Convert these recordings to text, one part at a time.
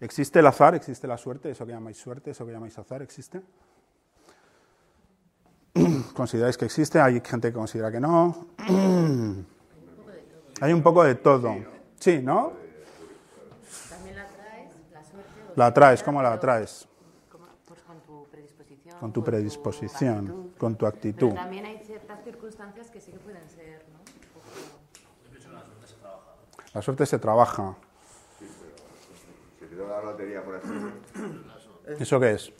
¿Existe el azar? ¿Existe la suerte? ¿Eso que llamáis suerte? ¿Eso que llamáis azar? ¿Existe? ¿Consideráis que existe? Hay gente que considera que no. Hay un poco de todo. Sí, ¿no? También la traes, la suerte. o La traes, ¿cómo la traes? Pues con tu predisposición. Con tu actitud. con tu actitud. Pero también hay ciertas circunstancias que sí que pueden ser, ¿no? Poco- La suerte se trabaja. La lotería por así, ¿Eso qué es?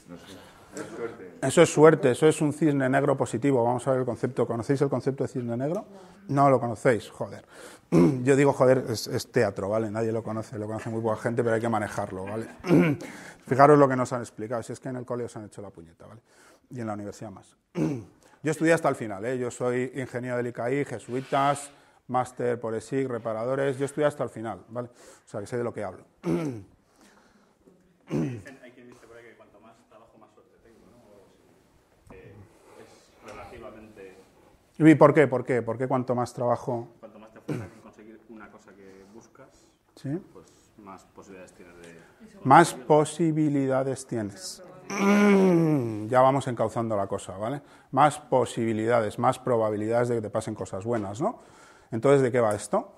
es suerte. Eso es suerte, eso es un cisne negro positivo. Vamos a ver el concepto. ¿Conocéis el concepto de cisne negro? No lo conocéis, joder. Yo digo, joder, es, es teatro, ¿vale? Nadie lo conoce, lo conoce muy poca gente, pero hay que manejarlo, ¿vale? Fijaros lo que nos han explicado, si es que en el cole os han hecho la puñeta, ¿vale? Y en la universidad más. Yo estudié hasta el final, ¿eh? Yo soy ingeniero del ICAI, jesuitas, máster por ESIC, reparadores, yo estudié hasta el final, ¿vale? O sea, que sé de lo que hablo. Dicen- hay quien dice por ahí que cuanto más trabajo, más suerte tengo, ¿no? Que es relativamente. ¿Y por qué? ¿Por qué? ¿Por qué cuanto más trabajo? Cuanto más te esfuerzas en conseguir una cosa que buscas, ¿Sí? pues más posibilidades tienes de. Más posibilidades tienes. Ya vamos encauzando la cosa, ¿vale? Más posibilidades, más probabilidades de que te pasen cosas buenas, ¿no? Entonces, ¿de qué va esto?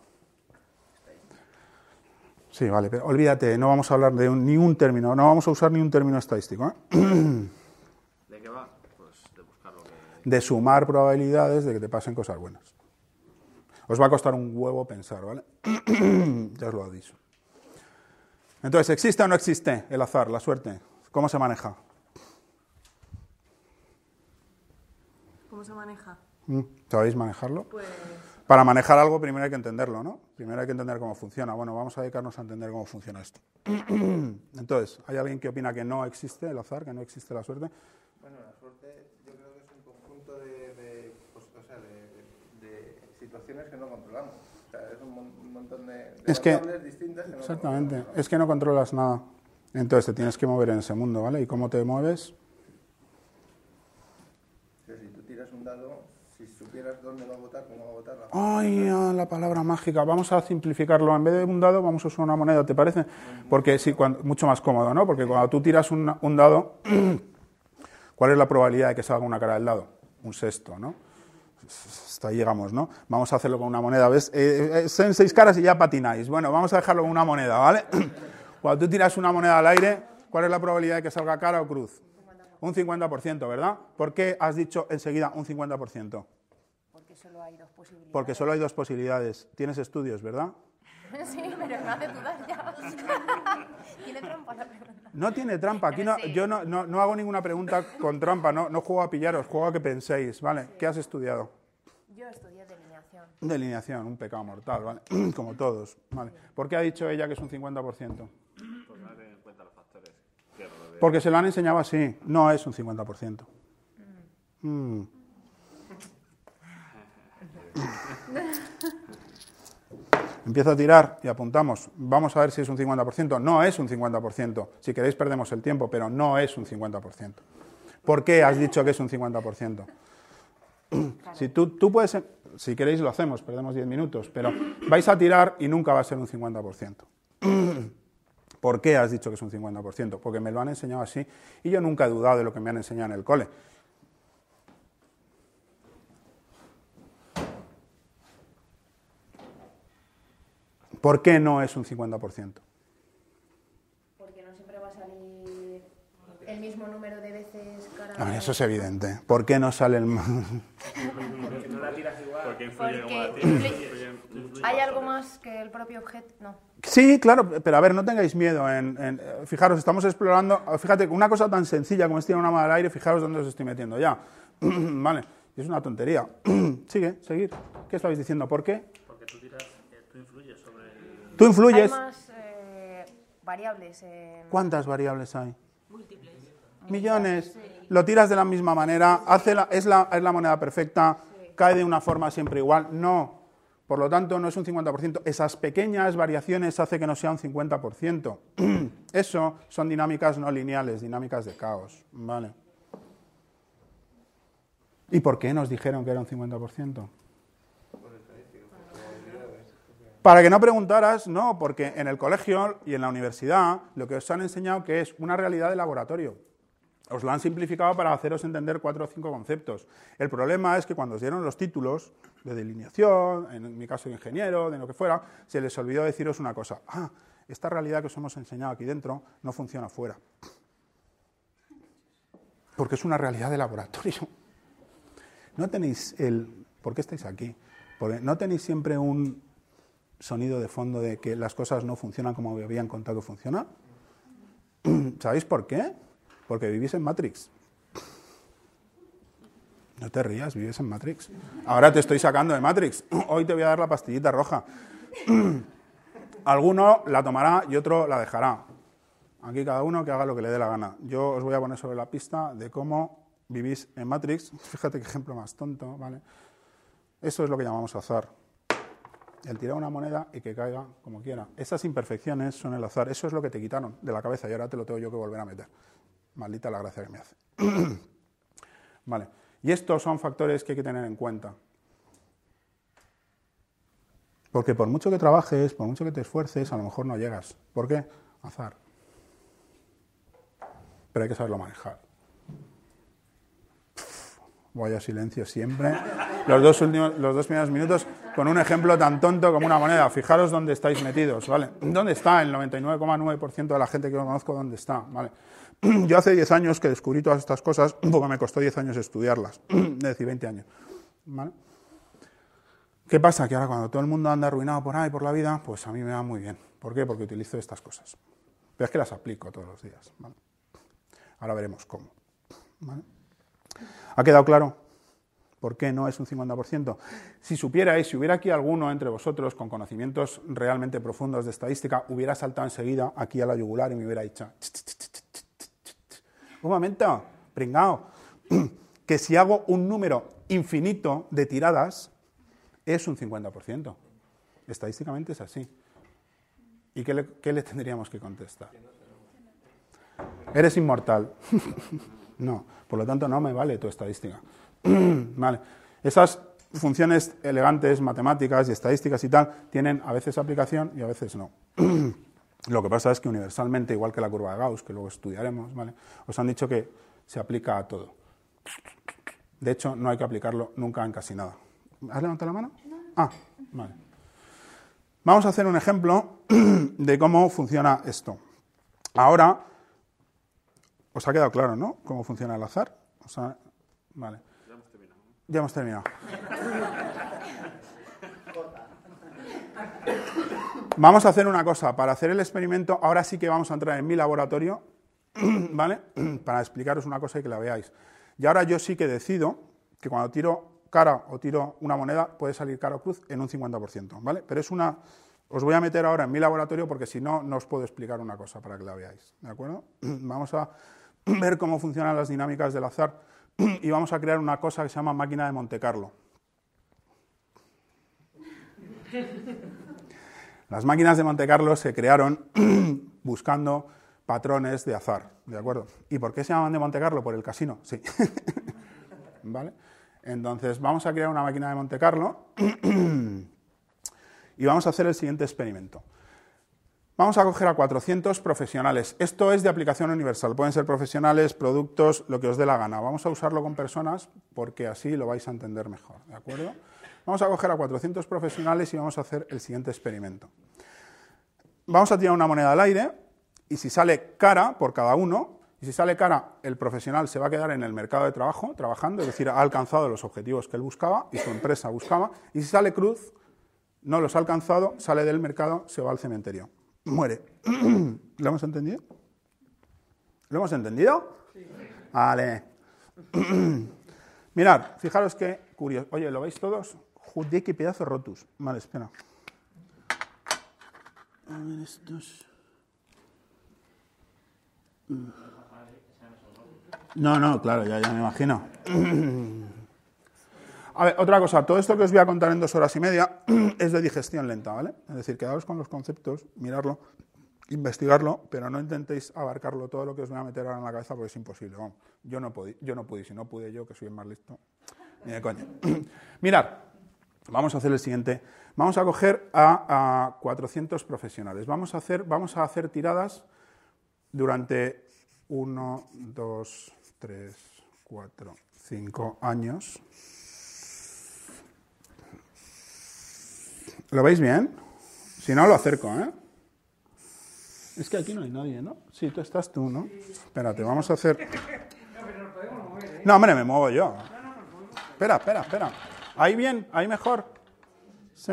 Sí, vale, pero olvídate, no vamos a hablar de un- ni un término, no vamos a usar ni un término estadístico, ¿eh? ¿De qué va? Pues de buscar lo que. De sumar probabilidades de que te pasen cosas buenas. Os va a costar un huevo pensar, ¿vale? ya os lo aviso. Entonces, ¿existe o no existe el azar, la suerte? ¿Cómo se maneja? ¿Cómo se maneja? Mm, ¿Sabéis manejarlo? Pues Para manejar algo primero hay que entenderlo, ¿no? Primero hay que entender cómo funciona. Bueno, vamos a dedicarnos a entender cómo funciona esto. Entonces, ¿hay alguien que opina que no existe el azar, que no existe la suerte? Bueno, la suerte yo creo que es un conjunto de, de, pues, o sea, de, de- de situaciones que no controlamos. O sea, es un, un montón de, Es que- distintas que no Exactamente, controlamos. es que no controlas nada. Entonces te tienes que mover en ese mundo, ¿vale? ¿Y cómo te mueves? Si tú tiras un dado, si supieras dónde va a votar, cómo va a votar, la Ay, ah, la palabra mágica. Vamos a simplificarlo. En vez de un dado, vamos a usar una moneda, ¿te parece? Porque sí, cuando- mucho más cómodo, ¿no? Porque cuando tú tiras un, un dado, ¿cuál es la probabilidad de que salga una cara del dado? Un sexto, ¿no? Hasta ahí llegamos, ¿no? Vamos a hacerlo con una moneda, ¿ves? Eh, eh, son seis caras y ya patináis. Bueno, vamos a dejarlo con una moneda, ¿vale? Cuando tú tiras una moneda al aire, ¿cuál es la probabilidad de que salga cara o cruz? Un 50%, ¿verdad? ¿Por qué has dicho enseguida un 50%? Porque solo hay dos posibilidades. Porque solo hay dos posibilidades. Tienes estudios, ¿verdad? Sí, pero me hace dudar ya. Tiene trampa la pregunta. No tiene trampa. Aquí no, yo no, no- no hago ninguna pregunta con trampa. No, no juego a pillaros, juego a que penséis. ¿Vale? ¿Qué has estudiado? Yo estudié delineación. Delineación, un pecado mortal, ¿vale? Como todos. ¿vale? ¿Por qué ha dicho ella que es un 50%? Pues no tener en cuenta los factores que rodean. Porque se lo han enseñado así. No es un 50%. Mm. Empiezo a tirar y apuntamos. Vamos a ver si es un 50%. No es un 50%. Si queréis perdemos el tiempo, pero no es un 50%. ¿Por qué has dicho que es un 50%? Si tú, tú puedes, si queréis lo hacemos, perdemos 10 minutos, pero vais a tirar y nunca va a ser un 50%. ¿Por qué has dicho que es un 50%? Porque me lo han enseñado así y yo nunca he dudado de lo que me han enseñado en el cole. ¿Por qué no es un 50%? Porque no siempre va a salir el mismo número de veces cara A ver, eso es evidente. ¿Por qué no sale el... Porque influye como la Porque tira, influye- influye- influye ¿Hay algo más que el propio objeto? No. Sí, claro, pero a ver, no tengáis miedo. En, en- fijaros, estamos explorando. Fíjate, una cosa tan sencilla como es tirar una mano al aire, fijaros dónde os estoy metiendo ya. vale, es una tontería. Sigue, seguir. ¿Qué estabais diciendo? ¿Por qué? Porque tú tiras, eh, tú influyes sobre el. Tú Hay influyes. más eh, variables. en- ¿Cuántas variables hay? Millones. Lo tiras de la misma manera, hace la- es, la, es la moneda perfecta, cae de una forma siempre igual. No. Por lo tanto, no es un 50%. Esas pequeñas variaciones hace que no sea un 50%. Eso son dinámicas no lineales, dinámicas de caos. ¿Vale? ¿Y por qué nos dijeron que era un 50%? Para que no preguntaras, no, porque en el colegio y en la universidad lo que os han enseñado que es una realidad de laboratorio. Os lo han simplificado para haceros entender cuatro o cinco conceptos. El problema es que cuando os dieron los títulos de delineación, en mi caso de ingeniero, de lo que fuera, se les olvidó deciros una cosa. Ah, esta realidad que os hemos enseñado aquí dentro no funciona fuera. Porque es una realidad de laboratorio. No tenéis el... ¿Por qué estáis aquí? Porque no tenéis siempre un sonido de fondo de que las cosas no funcionan como habían contado que funciona. ¿Sabéis por qué? Porque vivís en Matrix. No te rías, vives en Matrix. Ahora te estoy sacando de Matrix. Hoy te voy a dar la pastillita roja. Alguno la tomará y otro la dejará. Aquí cada uno que haga lo que le dé la gana. Yo os voy a poner sobre la pista de cómo vivís en Matrix. Fíjate qué ejemplo más tonto, ¿vale? Eso es lo que llamamos azar. El tirar una moneda y que caiga como quiera. Esas imperfecciones son el azar. Eso es lo que te quitaron de la cabeza y ahora te lo tengo yo que volver a meter. Maldita la gracia que me hace. vale. Y estos son factores que hay que tener en cuenta. Porque por mucho que trabajes, por mucho que te esfuerces, a lo mejor no llegas. ¿Por qué? Azar. Pero hay que saberlo manejar. Vaya silencio siempre. Los dos, últimos, los dos primeros minutos con un ejemplo tan tonto como una moneda. Fijaros dónde estáis metidos, ¿vale? ¿Dónde está el 99,9% de la gente que conozco? ¿Dónde está? ¿Vale? Yo hace 10 años que descubrí todas estas cosas, porque me costó 10 años estudiarlas, es decir, 20 años. ¿Vale? ¿Qué pasa? Que ahora cuando todo el mundo anda arruinado por ahí, por la vida, pues a mí me va muy bien. ¿Por qué? Porque utilizo estas cosas. Pero es que las aplico todos los días. Ahora veremos cómo. ¿Ha quedado claro? ¿Por qué no es un 50%? Si supierais, si hubiera aquí alguno entre vosotros con conocimientos realmente profundos de estadística, hubiera saltado enseguida aquí a la yugular y me hubiera dicho, un momento, pringao, que si hago un número infinito de tiradas, es un 50%. Estadísticamente es así. ¿Y qué le, qué le tendríamos que contestar? Eres inmortal. no, por lo tanto no me vale tu estadística. vale. Esas funciones elegantes, matemáticas y estadísticas y tal, tienen a veces aplicación y a veces no. Lo que pasa es que universalmente, igual que la curva de Gauss, que luego estudiaremos, ¿vale? os han dicho que se aplica a todo. De hecho, no hay que aplicarlo nunca en casi nada. ¿Has levantado la mano? Ah, vale. Vamos a hacer un ejemplo de cómo funciona esto. Ahora, os ha quedado claro, ¿no? Cómo funciona el azar. O sea, vale. Ya hemos terminado. Vamos a hacer una cosa. Para hacer el experimento, ahora sí que vamos a entrar en mi laboratorio, ¿vale? Para explicaros una cosa y que la veáis. Y ahora yo sí que decido que cuando tiro cara o tiro una moneda puede salir cara o cruz en un 50%, ¿vale? Pero es una... Os voy a meter ahora en mi laboratorio porque si no, no os puedo explicar una cosa para que la veáis, ¿de acuerdo? Vamos a ver cómo funcionan las dinámicas del azar y vamos a crear una cosa que se llama máquina de Monte Carlo. Las máquinas de Monte Carlo se crearon buscando patrones de azar, ¿de acuerdo? ¿Y por qué se llaman de Monte Carlo? Por el casino, sí. ¿Vale? Entonces, vamos a crear una máquina de Monte Carlo y vamos a hacer el siguiente experimento. Vamos a coger a 400 profesionales. Esto es de aplicación universal. Pueden ser profesionales, productos, lo que os dé la gana. Vamos a usarlo con personas porque así lo vais a entender mejor. ¿De acuerdo? Vamos a coger a 400 profesionales y vamos a hacer el siguiente experimento. Vamos a tirar una moneda al aire y si sale cara por cada uno, y si sale cara, el profesional se va a quedar en el mercado de trabajo trabajando, es decir, ha alcanzado los objetivos que él buscaba y su empresa buscaba, y si sale cruz, no los ha alcanzado, sale del mercado, se va al cementerio. Muere. ¿Lo hemos entendido? ¿Lo hemos entendido? Sí. Vale. Mirad, fijaros qué curioso. Oye, ¿lo veis todos? Joder, qué pedazo rotus. Vale, espera. A ver, estos. No, no, claro, ya, ya me imagino. A ver, otra cosa, todo esto que os voy a contar en dos horas y media es de digestión lenta, ¿vale? Es decir, quedaos con los conceptos, mirarlo, investigarlo, pero no intentéis abarcarlo todo lo que os voy a meter ahora en la cabeza porque es imposible. Yo no pude, yo no pude, si no pude yo, que soy el más listo, ni de coña. Mirad, Vamos a hacer el siguiente. Vamos a coger a, a 400 profesionales. Vamos a, hacer, vamos a hacer tiradas durante 1, 2, 3, 4, 5 años. ¿Lo veis bien? Si no, lo acerco, ¿eh? Es que aquí no hay nadie, ¿no? Sí, tú estás tú, ¿no? Espérate, vamos a hacer... No, hombre, me muevo yo. Espera, espera, espera. Ahí bien, ahí mejor. Sí.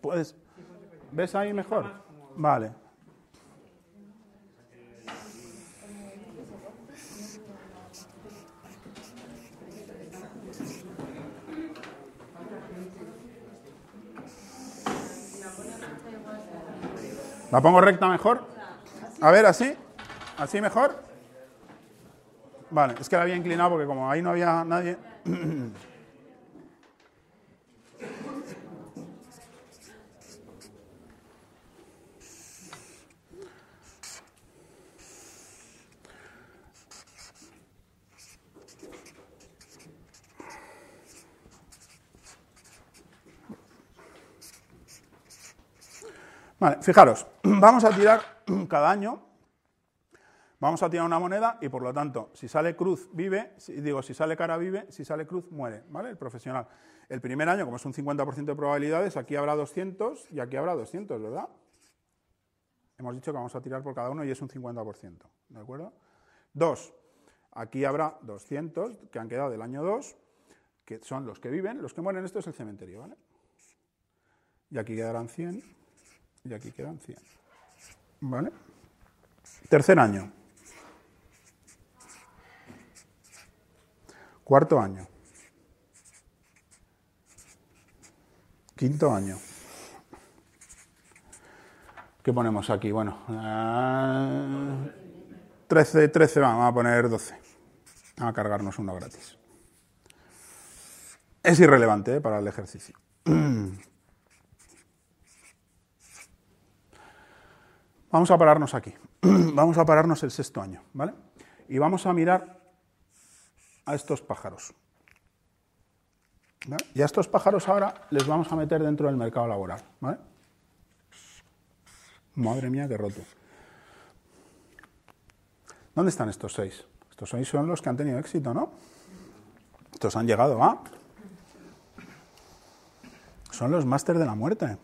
Puedes. ¿Ves ahí mejor? Vale. ¿La pongo recta mejor? A ver, así. ¿Así mejor? Vale, es que la había inclinado porque como ahí no había nadie. Vale, fijaros, vamos a tirar cada año, vamos a tirar una moneda y por lo tanto, si sale cruz, vive, digo, si sale cara, vive, si sale cruz, muere, ¿vale? El profesional. El primer año, como es un 50% de probabilidades, aquí habrá 200 y aquí habrá 200, ¿verdad? Hemos dicho que vamos a tirar por cada uno y es un 50%, ¿de acuerdo? Dos, aquí habrá 200 que han quedado del año 2, que son los que viven, los que mueren, esto es el cementerio, ¿vale? Y aquí quedarán 100 y aquí quedan 100. ¿Vale? Tercer año. Cuarto año. Quinto año. ¿Qué ponemos aquí? Bueno, eh, 13, 13, vamos a poner 12. Vamos a cargarnos uno gratis. Es irrelevante ¿eh? para el ejercicio. Vamos a pararnos aquí. Vamos a pararnos el sexto año, ¿vale? Y vamos a mirar a estos pájaros. Y a estos pájaros ahora les vamos a meter dentro del mercado laboral, ¿vale? Madre mía, qué roto. ¿Dónde están estos seis? Estos seis son los que han tenido éxito, ¿no? Estos han llegado a... Son los máster de la muerte.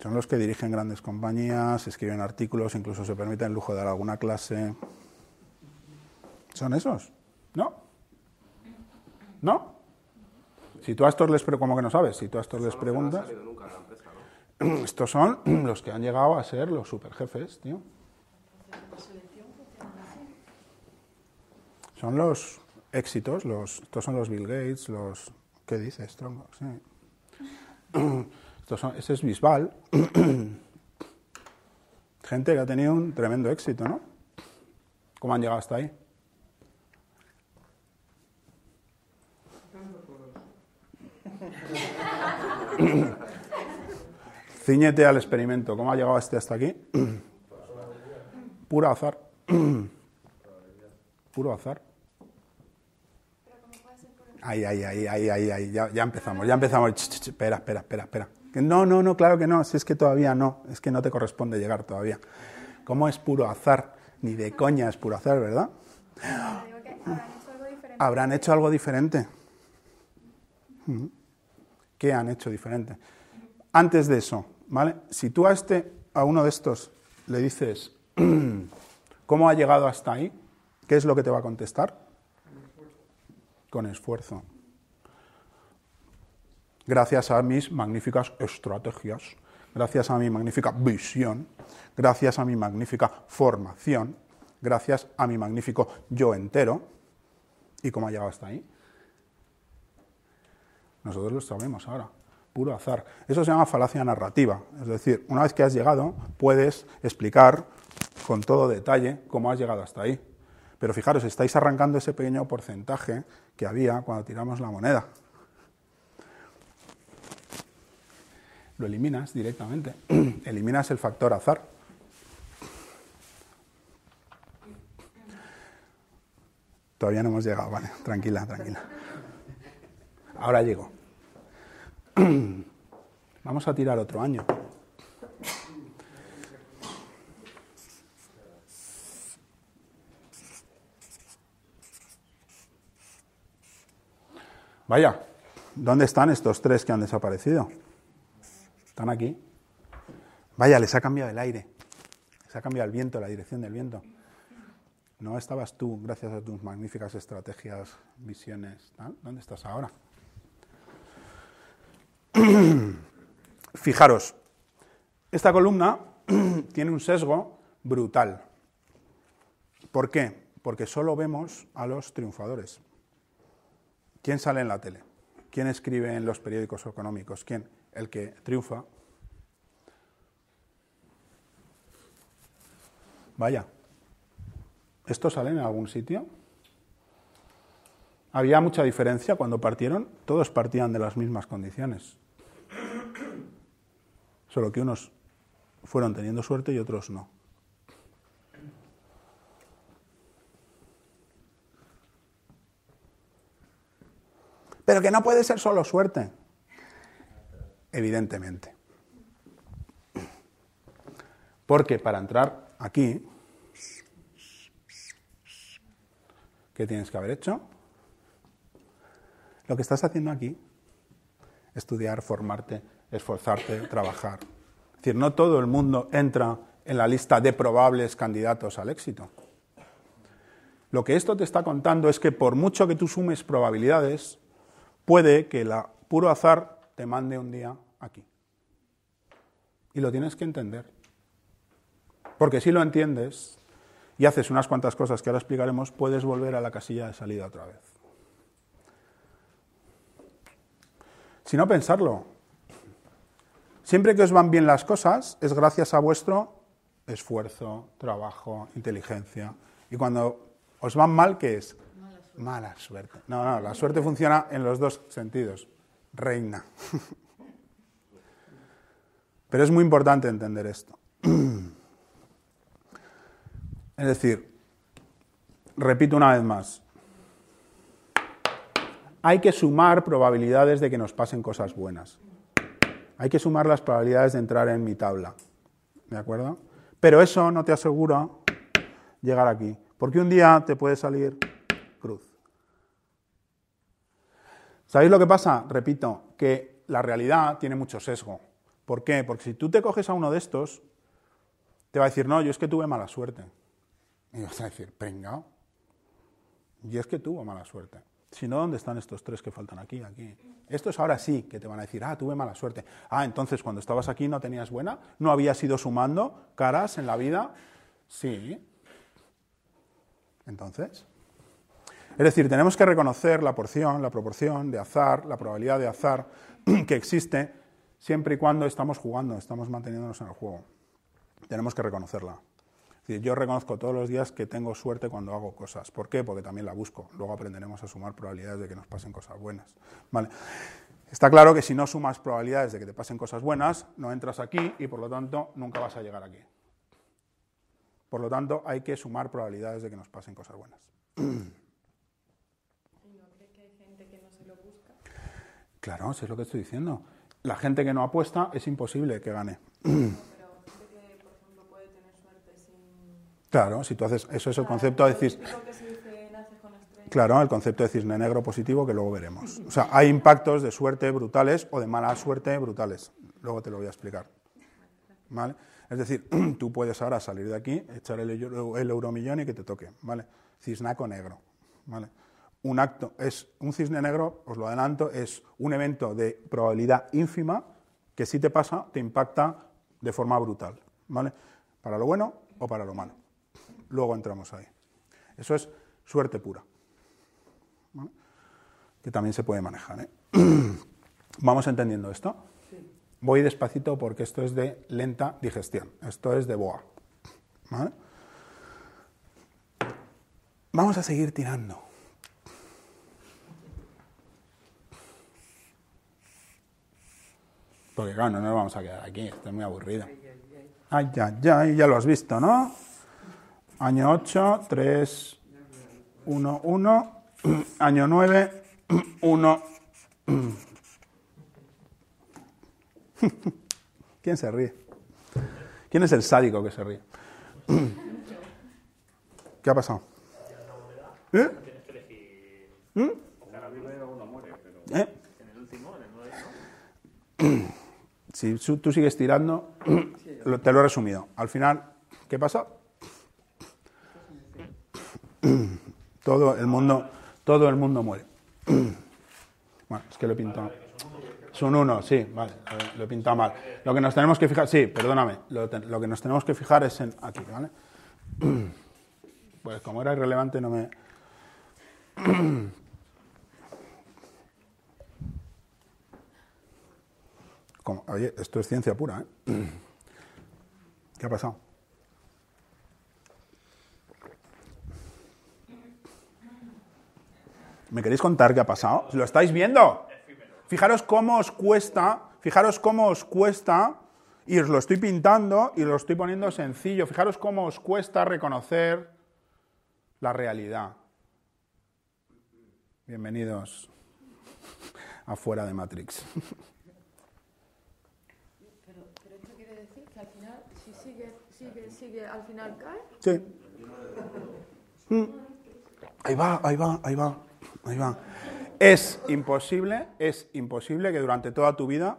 Son los que dirigen grandes compañías, escriben artículos, incluso se permiten el lujo de dar alguna clase. ¿Son esos? ¿No? ¿No? Si tú a estos les preguntas, como que no sabes, si tú a estos les preguntas, estos son los que han llegado a ser los superjefes, tío. Son los éxitos, los, estos son los Bill Gates, los... ¿Qué dices, tronco? Sí. Estos son, ese es Bisbal. Gente que ha tenido un tremendo éxito, ¿no? ¿Cómo han llegado hasta ahí? Cíñete al experimento. ¿Cómo ha llegado este hasta aquí? Puro azar. Puro azar. Ahí, ahí, ahí, ahí, ahí, ahí. Ya, ya empezamos, ya empezamos. Ch, ch, ch, espera, espera, espera, espera. No, no, no, claro que no. Si es que todavía no. Es que no te corresponde llegar todavía. ¿Cómo es puro azar? Ni de coña es puro azar, ¿verdad? Habrán hecho algo diferente. Habrán hecho algo diferente. ¿Qué han hecho diferente? Antes de eso, ¿vale? Si tú a este, a uno de estos, le dices cómo ha llegado hasta ahí, ¿qué es lo que te va a contestar? Con esfuerzo. Gracias a mis magníficas estrategias, gracias a mi magnífica visión, gracias a mi magnífica formación, gracias a mi magnífico yo entero. ¿Y cómo ha llegado hasta ahí? Nosotros lo sabemos ahora, puro azar. Eso se llama falacia narrativa. Es decir, una vez que has llegado, puedes explicar con todo detalle cómo has llegado hasta ahí. Pero fijaros, estáis arrancando ese pequeño porcentaje que había cuando tiramos la moneda. Lo eliminas directamente. eliminas el factor azar. Todavía no hemos llegado, vale, tranquila, tranquila. Ahora llego. Vamos a tirar otro año. Vaya, ¿dónde están estos tres que han desaparecido? Están aquí. Vaya, les ha cambiado el aire. Les ha cambiado el viento, la dirección del viento. No estabas tú, gracias a tus magníficas estrategias, visiones. ¿Dónde estás ahora? Fijaros, esta columna tiene un sesgo brutal. ¿Por qué? Porque solo vemos a los triunfadores. ¿Quién sale en la tele? ¿Quién escribe en los periódicos económicos? ¿Quién? El que triunfa. Vaya, ¿esto sale en algún sitio? Había mucha diferencia cuando partieron, todos partían de las mismas condiciones. Solo que unos fueron teniendo suerte y otros no. Pero que no puede ser solo suerte. Evidentemente. Porque para entrar aquí, ¿qué tienes que haber hecho? Lo que estás haciendo aquí, estudiar, formarte, esforzarte, trabajar. Es decir, no todo el mundo entra en la lista de probables candidatos al éxito. Lo que esto te está contando es que por mucho que tú sumes probabilidades, puede que el puro azar te mande un día aquí. Y lo tienes que entender. Porque si lo entiendes y haces unas cuantas cosas que ahora explicaremos, puedes volver a la casilla de salida otra vez. Si no pensarlo, siempre que os van bien las cosas es gracias a vuestro esfuerzo, trabajo, inteligencia. Y cuando os van mal, ¿qué es? Mala suerte. No, no, la suerte funciona en los dos sentidos. Reina. Pero es muy importante entender esto. Es decir, repito una vez más, hay que sumar probabilidades de que nos pasen cosas buenas. Hay que sumar las probabilidades de entrar en mi tabla. ¿De acuerdo? Pero eso no te asegura llegar aquí. Porque un día te puede salir cruz. ¿Sabéis lo que pasa? Repito, que la realidad tiene mucho sesgo. ¿Por qué? Porque si tú te coges a uno de estos, te va a decir, no, yo es que tuve mala suerte. Y vas a decir, pringao. Y es que tuvo mala suerte. Si no, ¿dónde están estos tres que faltan aquí? Aquí. Estos ahora sí que te van a decir, ah, tuve mala suerte. Ah, entonces cuando estabas aquí no tenías buena, no habías ido sumando caras en la vida. Sí. Entonces. Es decir, tenemos que reconocer la porción, la proporción de azar, la probabilidad de azar que existe siempre y cuando estamos jugando, estamos manteniéndonos en el juego. Tenemos que reconocerla. Es decir, yo reconozco todos los días que tengo suerte cuando hago cosas. ¿Por qué? Porque también la busco. Luego aprenderemos a sumar probabilidades de que nos pasen cosas buenas. ¿Vale? Está claro que si no sumas probabilidades de que te pasen cosas buenas, no entras aquí y por lo tanto nunca vas a llegar aquí. Por lo tanto, hay que sumar probabilidades de que nos pasen cosas buenas. Claro, eso es lo que estoy diciendo. La gente que no apuesta es imposible que gane. Claro, si tú haces, eso es el concepto de cisne. Claro, el concepto de cisne negro positivo que luego veremos. O sea, hay impactos de suerte brutales o de mala suerte brutales. Luego te lo voy a explicar. ¿Vale? Es decir, tú puedes ahora salir de aquí, echar el, el euromillón y que te toque. ¿Vale? Cisnaco negro. ¿Vale? un acto, es un cisne negro, os lo adelanto, es un evento de probabilidad ínfima que si te pasa te impacta de forma brutal, ¿vale? Para lo bueno o para lo malo. Luego entramos ahí. Eso es suerte pura, que también se puede manejar. ¿eh? ¿Vamos entendiendo esto? Voy despacito porque esto es de lenta digestión, esto es de boa. Vamos a seguir tirando. Porque claro, no nos vamos a quedar aquí, estoy muy aburrido. Ay, ya, ya, ya lo has visto, ¿no? Año 8, 3, 1, 1, año 9, 1. ¿Quién se ríe? ¿Quién es el sádico que se ríe? ¿Qué ha pasado? ¿Eh? ¿Mm? ¿Eh? en el último, en el 9, ¿no? Si tú sigues tirando, te lo he resumido. Al final, ¿qué pasa? Todo el mundo, todo el mundo muere. Bueno, es que lo he pintado. Son uno, sí, vale, lo- lo he pintado mal. Lo que nos tenemos que fijar, sí, perdóname, lo, lo que nos tenemos que fijar es en aquí, ¿vale? Pues como era irrelevante no me... Como- oye, esto es ciencia pura, ¿eh? ¿Qué ha pasado? ¿Me queréis contar qué ha pasado? ¿Lo estáis viendo? Fijaros cómo os cuesta, fijaros cómo os cuesta, y os lo estoy pintando y lo estoy poniendo sencillo, fijaros cómo os cuesta reconocer la realidad. Bienvenidos afuera de Matrix. Pero, pero esto quiere decir que al final, si sigue, sigue, sigue, al final cae. Sí. Mm. Ahí va, ahí va, ahí va, Es imposible, es imposible que durante toda tu vida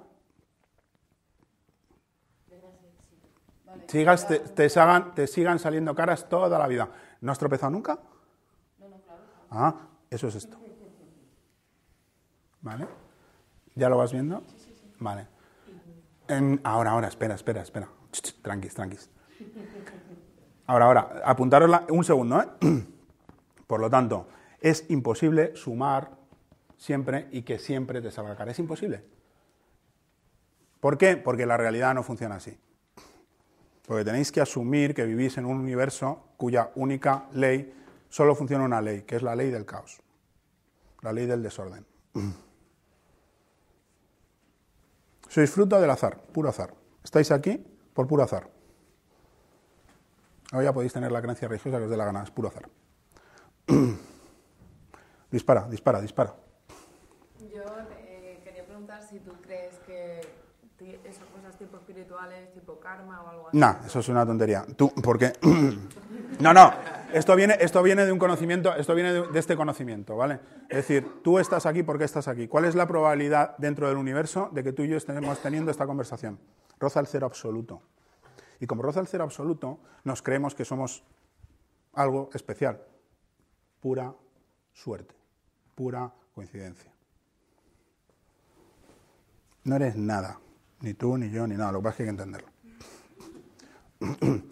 sigas, te, sigan saliendo caras toda la vida. ¿No has tropezado nunca? Ah, eso es esto. ¿Vale? ¿Ya lo vas viendo? Vale. Ahora, ahora, espera, espera, espera. Tranquis, tranquis. Ahora, ahora, apuntaros un segundo, ¿eh? Por lo tanto, es imposible sumar siempre y que siempre te salga cara. Es imposible. ¿Por qué? Porque la realidad no funciona así. Porque tenéis que asumir que vivís en un universo cuya única ley solo funciona una ley, que es la ley del caos, la ley del desorden. Sois fruto del azar, puro azar. Estáis aquí por puro azar. Ahora ya podéis tener la creencia religiosa que os dé la gana, es puro azar. dispara, dispara, dispara. Yo eh, quería preguntar si tú crees que esas cosas tipo espirituales, tipo karma o algo así. Nah, eso es una tontería. Tú, porque. no, no. Esto viene, esto viene de un conocimiento, esto viene de, de este conocimiento, ¿vale? Es decir, tú estás aquí porque estás aquí. ¿Cuál es la probabilidad dentro del universo de que tú y yo estemos teniendo esta conversación? Roza el cero absoluto. Y como roza el cero absoluto, nos creemos que somos algo especial. Pura suerte. Pura coincidencia. No eres nada. Ni tú, ni yo, ni nada. Lo que pasa es que hay que entenderlo.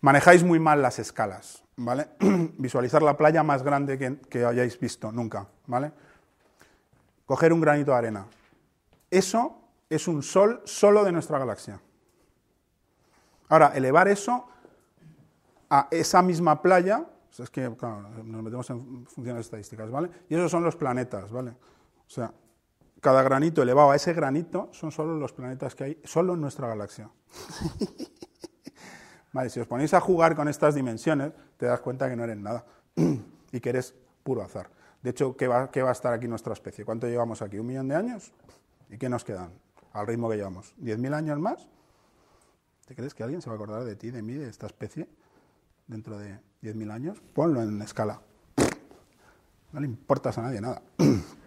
Manejáis muy mal las escalas, ¿vale? Visualizar la playa más grande que, que hayáis visto nunca, ¿vale? Coger un granito de arena. Eso es un sol solo de nuestra galaxia. Ahora, elevar eso a esa misma playa, es que claro, nos metemos en funciones estadísticas, ¿vale? Y esos son los planetas, ¿vale? O sea, cada granito elevado a ese granito son solo los planetas que hay solo en nuestra galaxia. Vale, si os ponéis a jugar con estas dimensiones, te das cuenta que no eres nada y que eres puro azar. De hecho, ¿qué va, qué va a estar aquí nuestra especie? ¿Cuánto llevamos aquí? ¿Un millón de años? ¿Y qué nos quedan al ritmo que llevamos? ¿10.000 años más? ¿Te crees que alguien se va a acordar de ti, de mí, de esta especie dentro de 10.000 años? Ponlo en escala. No le importas a nadie nada.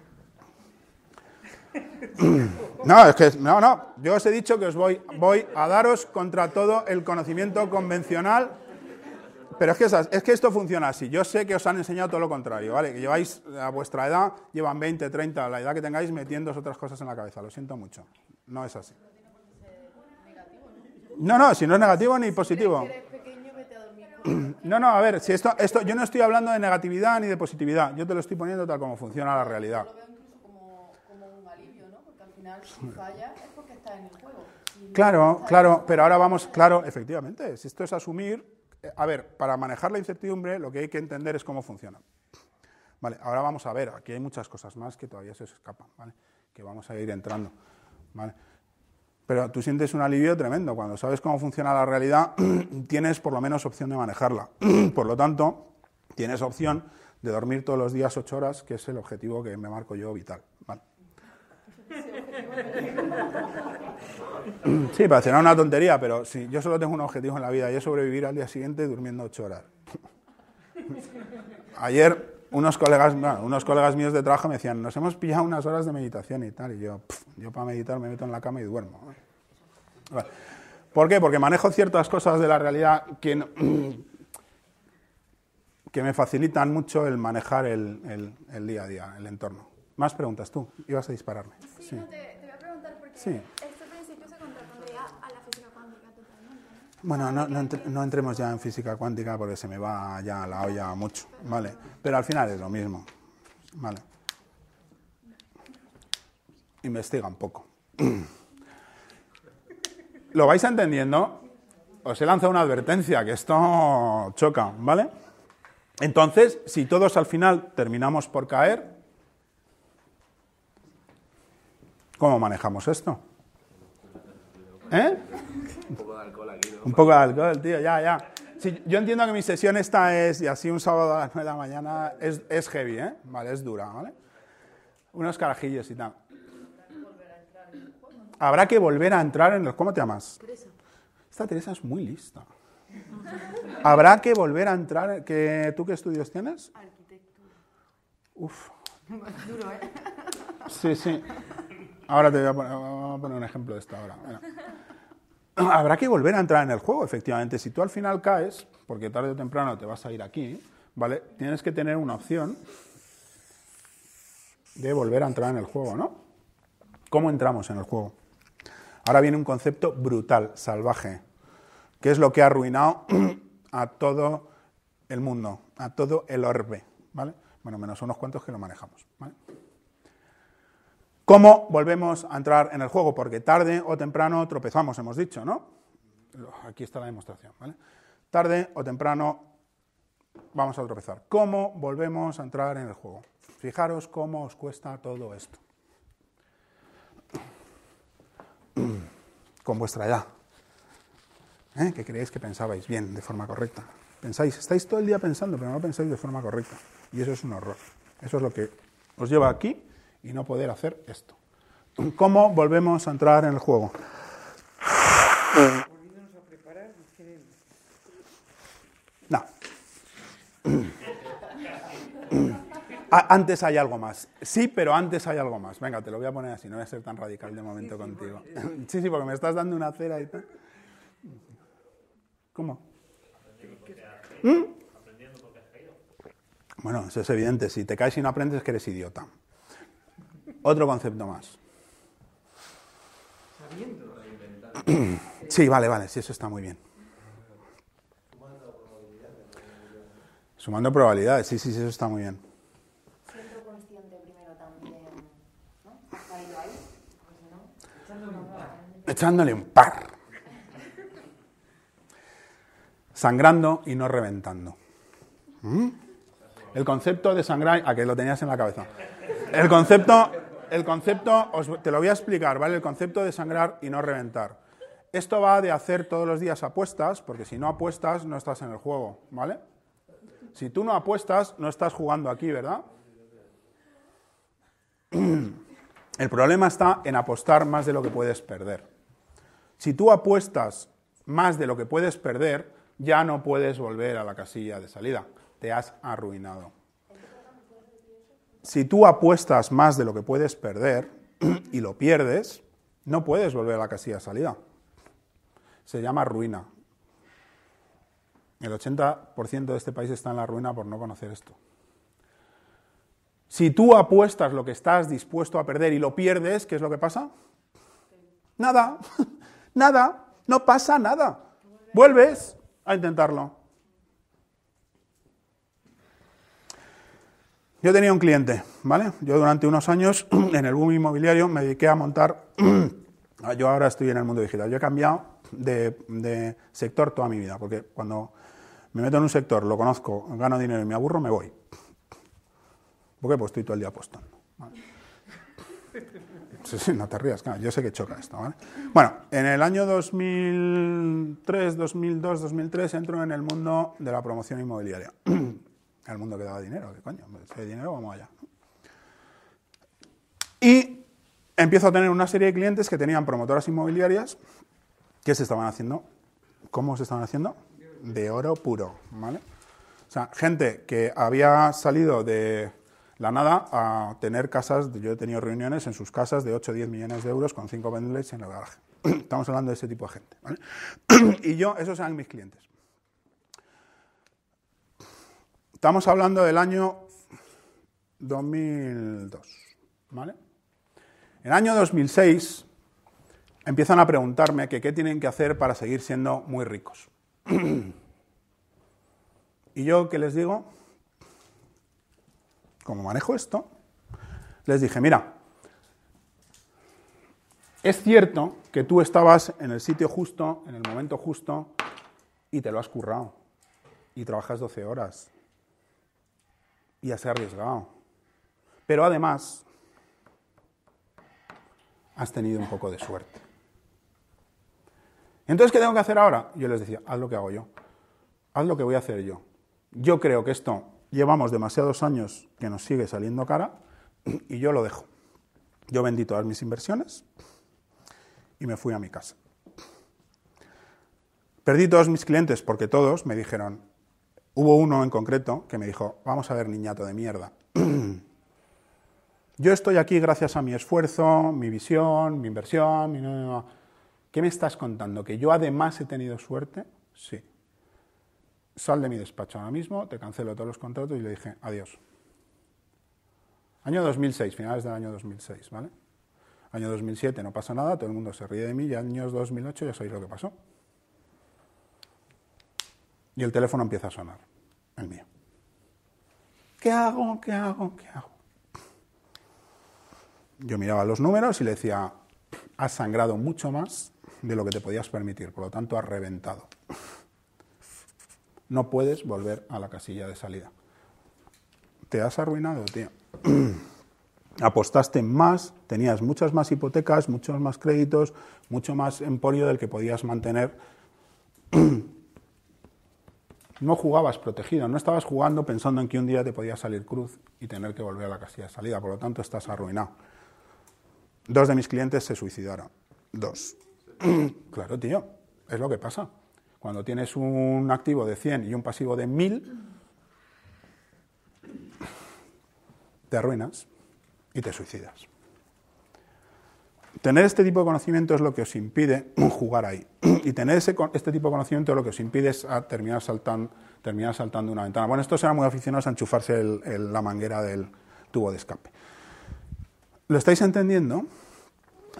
No, es que no, no. Yo os he dicho que os voy, voy a daros contra todo el conocimiento convencional. Pero es que, es que esto funciona así. Yo sé que os han enseñado todo lo contrario, ¿vale? Que lleváis a vuestra edad, llevan 20, 30, la edad que tengáis, metiendo otras cosas en la cabeza. Lo siento mucho. No es así. No, no, si no es negativo ni positivo. eres pequeño, vete a dormir con... No, no, a ver, si esto, esto, yo no estoy hablando de negatividad ni de positividad. Yo te lo estoy poniendo tal como funciona la realidad. Lo veo incluso como, como un alivio, ¿no? Porque al final, si falla, es porque estás en el juego. Si no Claro, claro, pero ahora vamos, claro, efectivamente, si esto es asumir, eh, a ver, para manejar la incertidumbre lo que hay que entender es cómo funciona. Vale, ahora vamos a ver, aquí hay muchas cosas más que todavía se os escapan, ¿vale? Que vamos a ir entrando, ¿vale? Pero tú sientes un alivio tremendo, cuando sabes cómo funciona la realidad, tienes por lo menos opción de manejarla. por lo tanto, tienes opción de dormir todos los días ocho horas, que es el objetivo que me marco yo vital. ¿vale? Sí, parecerá una tontería, pero sí, yo solo tengo un objetivo en la vida y es sobrevivir al día siguiente durmiendo ocho horas. Ayer unos colegas, unos colegas míos de trabajo me decían, nos hemos pillado unas horas de meditación y tal, y yo, pff, yo para meditar me meto en la cama y duermo. ¿Por qué? Porque manejo ciertas cosas de la realidad que, no- que me facilitan mucho el manejar el, el- el día a día, el entorno. Más preguntas tú, ibas a dispararme. Sí, Sí. no, te, te voy a preguntar porque Sí. este principio se contrapondría a la física cuántica totalmente. ¿no? Bueno, no, no entre- no entremos ya en física cuántica porque se me va ya la olla mucho, ¿vale? Pero al final es lo mismo, ¿vale? Investiga un poco. ¿Lo vais entendiendo? Os he lanzado una advertencia, que esto choca, ¿vale? Entonces, si todos al final terminamos por caer, ¿cómo manejamos esto? ¿Eh? Un poco de alcohol aquí, ¿no? Un poco de alcohol, tío, ya, ya. Yo entiendo que mi sesión esta es, y así un sábado a las 9 de la mañana, es, es heavy, ¿eh? Vale, es dura, ¿vale? Unos carajillos y tal. Habrá que volver a entrar en el... ¿Cómo te llamas? Teresa. Esta Teresa es muy lista. Habrá que volver a entrar... Que, ¿Tú qué estudios tienes? Arquitectura. Uf. Duro, ¿eh? Sí, sí. Ahora te voy a poner, vamos a poner un ejemplo de esto ahora. Bueno. Habrá que volver a entrar en el juego, efectivamente. Si tú al final caes, porque tarde o temprano te vas a ir aquí, ¿vale? Tienes que tener una opción de volver a entrar en el juego, ¿no? ¿Cómo entramos en el juego? Ahora viene un concepto brutal, salvaje, que es lo que ha arruinado a todo el mundo, a todo el orbe, ¿vale? Bueno, menos unos cuantos que lo manejamos. ¿Cómo volvemos a entrar en el juego? Porque tarde o temprano tropezamos, hemos dicho, ¿no? Aquí está la demostración, ¿vale? Tarde o temprano vamos a tropezar. ¿Cómo volvemos a entrar en el juego? Fijaros cómo os cuesta todo esto. Con vuestra edad. ¿Eh? Que creéis que pensabais bien, de forma correcta. Pensáis, estáis todo el día pensando, pero no pensáis de forma correcta. Y eso es un horror. Eso es lo que os lleva aquí y no poder hacer esto. ¿Cómo volvemos a entrar en el juego? No. A- Antes hay algo más. Sí, pero antes hay algo más. Venga, te lo voy a poner así, no voy a ser tan radical de momento contigo. Sí, sí, porque me estás dando una cera y tal. ¿Cómo? ¿Mm? Bueno, eso es evidente. Si te caes y no aprendes, es que eres idiota. Otro concepto más. Sí, vale, vale, sí, eso está muy bien. Sumando probabilidades, sí, sí, sí, eso está muy bien. Siendo consciente primero también, ¿no? ¿Has caído ahí? Pues si no, echándole un par. Echándole un par. Sangrando y no reventando. ¿Mm? El concepto de sangrar, a que lo tenías en la cabeza. El concepto, el concepto, os- te lo voy a explicar, ¿vale? El concepto de sangrar y no reventar. Esto va de hacer todos los días apuestas, porque si no apuestas no estás en el juego, ¿vale? Si tú no apuestas, no estás jugando aquí, ¿verdad? El problema está en apostar más de lo que puedes perder. Si tú apuestas más de lo que puedes perder, ya no puedes volver a la casilla de salida. Te has arruinado. Si tú apuestas más de lo que puedes perder y lo pierdes, no puedes volver a la casilla de salida. Se llama ruina. El 80% de este país está en la ruina por no conocer esto. Si tú apuestas lo que estás dispuesto a perder y lo pierdes, ¿qué es lo que pasa? Nada, nada, no pasa nada. Vuelves a intentarlo. Yo tenía un cliente, ¿vale? Yo durante unos años en el boom inmobiliario me dediqué a montar, yo ahora estoy en el mundo digital, yo he cambiado de, sector toda mi vida, porque cuando me meto en un sector, lo conozco, gano dinero y me aburro, me voy. ¿Por qué? Pues estoy todo el día apostando. Sí, sí, no te rías, claro, yo sé que choca esto. ¿vale? Bueno, en el año 2003, 2002, 2003 entro en el mundo de la promoción inmobiliaria. el mundo que daba dinero, que coño, si hay dinero, vamos allá. Y empiezo a tener una serie de clientes que tenían promotoras inmobiliarias que se estaban haciendo, ¿cómo se estaban haciendo? De oro puro, ¿vale? O sea, gente que había salido de la nada a tener casas, yo he tenido reuniones en sus casas de 8 o 10 millones de euros con 5 Bentleys en el garaje. Estamos hablando de ese tipo de gente. Y yo, esos eran mis clientes. Estamos hablando del año 2002, ¿vale? En el año 2006 empiezan a preguntarme que qué tienen que hacer para seguir siendo muy ricos. y yo, ¿qué les digo? Como manejo esto, les dije, mira, es cierto que tú estabas en el sitio justo, en el momento justo, y te lo has currado. Y trabajas 12 horas. Y has arriesgado. Pero además, has tenido un poco de suerte. Entonces, ¿qué tengo que hacer ahora? Yo les decía, haz lo que hago yo. Haz lo que voy a hacer yo. Yo creo que esto llevamos demasiados años que nos sigue saliendo cara y yo lo dejo. Yo vendí todas mis inversiones y me fui a mi casa. Perdí todos mis clientes porque todos me dijeron, hubo uno en concreto que me dijo, vamos a ver niñato de mierda. Yo estoy aquí gracias a mi esfuerzo, mi visión, mi inversión, mi... ¿Qué me estás contando? ¿Que yo además he tenido suerte? Sí. Sal de mi despacho ahora mismo, te cancelo todos los contratos y le dije adiós. Año 2006, finales del año 2006, ¿vale? Año 2007 no pasa nada, todo el mundo se ríe de mí y años 2008 ya sabéis lo que pasó. Y el teléfono empieza a sonar, el mío. ¿Qué hago? ¿Qué hago? ¿Qué hago? Yo miraba los números y le decía, has sangrado mucho más de lo que te podías permitir, por lo tanto has reventado. No puedes volver a la casilla de salida. Te has arruinado, tío. Apostaste más, tenías muchas más hipotecas, muchos más créditos, mucho más emporio del que podías mantener. No jugabas protegido, no estabas jugando pensando en que un día te podía salir cruz y tener que volver a la casilla de salida, por lo tanto estás arruinado. Dos de mis clientes se suicidaron. Dos. claro, tío, es lo que pasa. Cuando tienes un activo de 100 y un pasivo de 1000, te arruinas y te suicidas. Tener este tipo de conocimiento es lo que os impide jugar ahí. Y tener ese, este tipo de conocimiento es lo que os impide es terminar, saltando, terminar saltando una ventana. Bueno, estos eran muy aficionados a enchufarse la manguera del tubo de escape. ¿Lo estáis entendiendo?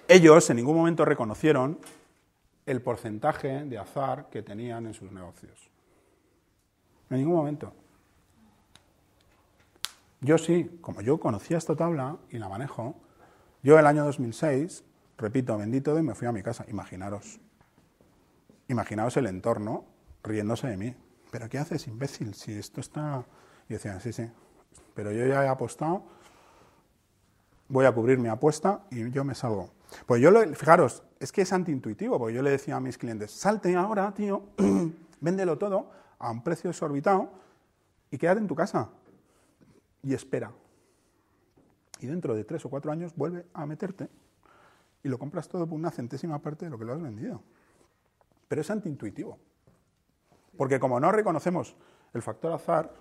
Ellos en ningún momento reconocieron el porcentaje de azar que tenían en sus negocios. En ningún momento. Yo sí, como yo conocía esta tabla y la manejo, yo el año 2006, repito, vendí todo y me fui a mi casa. Imaginaros. Imaginaos el entorno riéndose de mí. ¿Pero qué haces, imbécil? Si esto está... Y decían, sí, sí. Pero yo ya he apostado, voy a cubrir mi apuesta y yo me salgo. Pues yo, lo, fijaros, es que es antiintuitivo, porque yo le decía a mis clientes, salte ahora, tío, véndelo todo a un precio exorbitado y quédate en tu casa y espera. Y dentro de tres o cuatro años vuelve a meterte y lo compras todo por una centésima parte de lo que lo has vendido. Pero es antiintuitivo. Porque como no reconocemos el factor azar,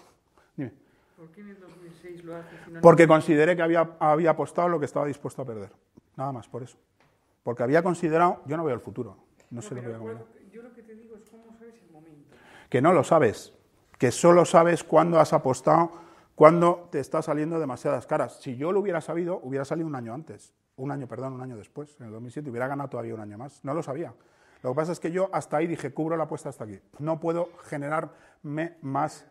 dime. ¿Por qué en el 2006 lo haces? Porque consideré que había, había apostado lo que estaba dispuesto a perder. Nada más, por eso. Porque había considerado, yo no veo el futuro, no, sé lo que voy a. Yo lo que te digo es cómo sabes el momento. Que no lo sabes, que solo sabes cuándo has apostado, cuándo te está saliendo demasiadas caras. Si yo lo hubiera sabido, hubiera salido un año antes, un año, perdón, un año después, en el 2007, hubiera ganado todavía un año más. No lo sabía. Lo que pasa es que yo hasta ahí dije, cubro la apuesta hasta aquí. No puedo generarme más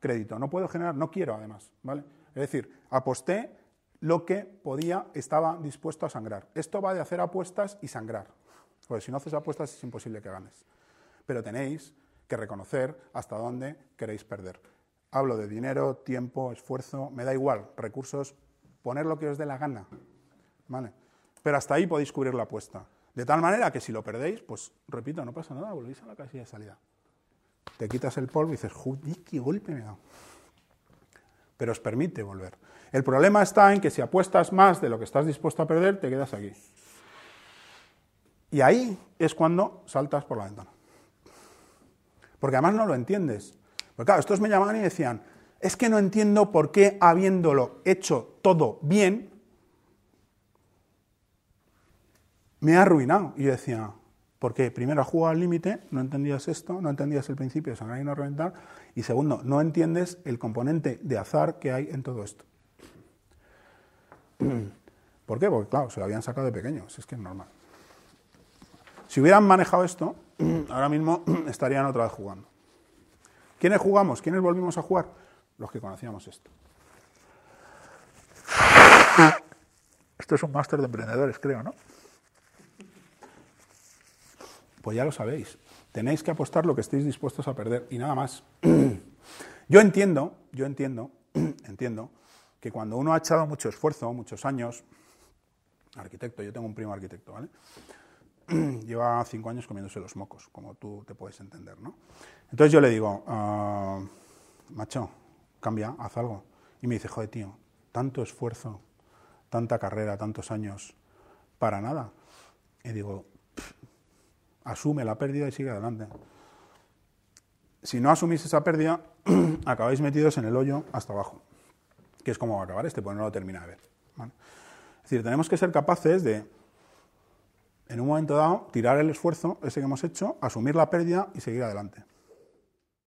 crédito, no puedo generar, no quiero además, ¿vale? Es decir, aposté lo que podía, estaba dispuesto a sangrar. Esto va de hacer apuestas y sangrar. Porque si no haces apuestas es imposible que ganes. Pero tenéis que reconocer hasta dónde queréis perder. Hablo de dinero, tiempo, esfuerzo, me da igual, recursos, poner lo que os dé la gana. ¿Vale? Pero hasta ahí podéis cubrir la apuesta. De tal manera que si lo perdéis, pues repito, no pasa nada, volvéis a la casilla de salida. Te quitas el polvo y dices, joder, qué golpe me da. Pero os permite volver. El problema está en que si apuestas más de lo que estás dispuesto a perder, te quedas aquí. Y ahí es cuando saltas por la ventana. Porque además no lo entiendes. Porque claro, estos me llamaban y decían, es que no entiendo por qué habiéndolo hecho todo bien, me ha arruinado. Y yo decía, porque primero has jugado al límite, no entendías esto, no entendías el principio de sangrar y no reventar, y segundo, no entiendes el componente de azar que hay en todo esto. ¿Por qué? Porque claro, se lo habían sacado de pequeños, es que es normal. Si hubieran manejado esto, ahora mismo estarían otra vez jugando. ¿Quiénes jugamos? ¿Quiénes volvimos a jugar? Los que conocíamos esto. Esto es un máster de emprendedores, creo, ¿no? Pues ya lo sabéis. Tenéis que apostar lo que estéis dispuestos a perder y nada más. Yo entiendo, yo entiendo, entiendo que cuando uno ha echado mucho esfuerzo, muchos años, arquitecto, yo tengo un primo arquitecto, ¿vale? Lleva cinco años comiéndose los mocos, como tú te puedes entender, ¿no? Entonces yo le digo, ah, macho, cambia, haz algo. Y me dice, joder, tío, tanto esfuerzo, tanta carrera, tantos años, para nada. Y digo, asume la pérdida y sigue adelante. Si no asumís esa pérdida, acabáis metidos en el hoyo hasta abajo, que es como va a acabar este, pues no lo termina de ver. Es decir, tenemos que ser capaces de, en un momento dado, tirar el esfuerzo ese que hemos hecho, asumir la pérdida y seguir adelante.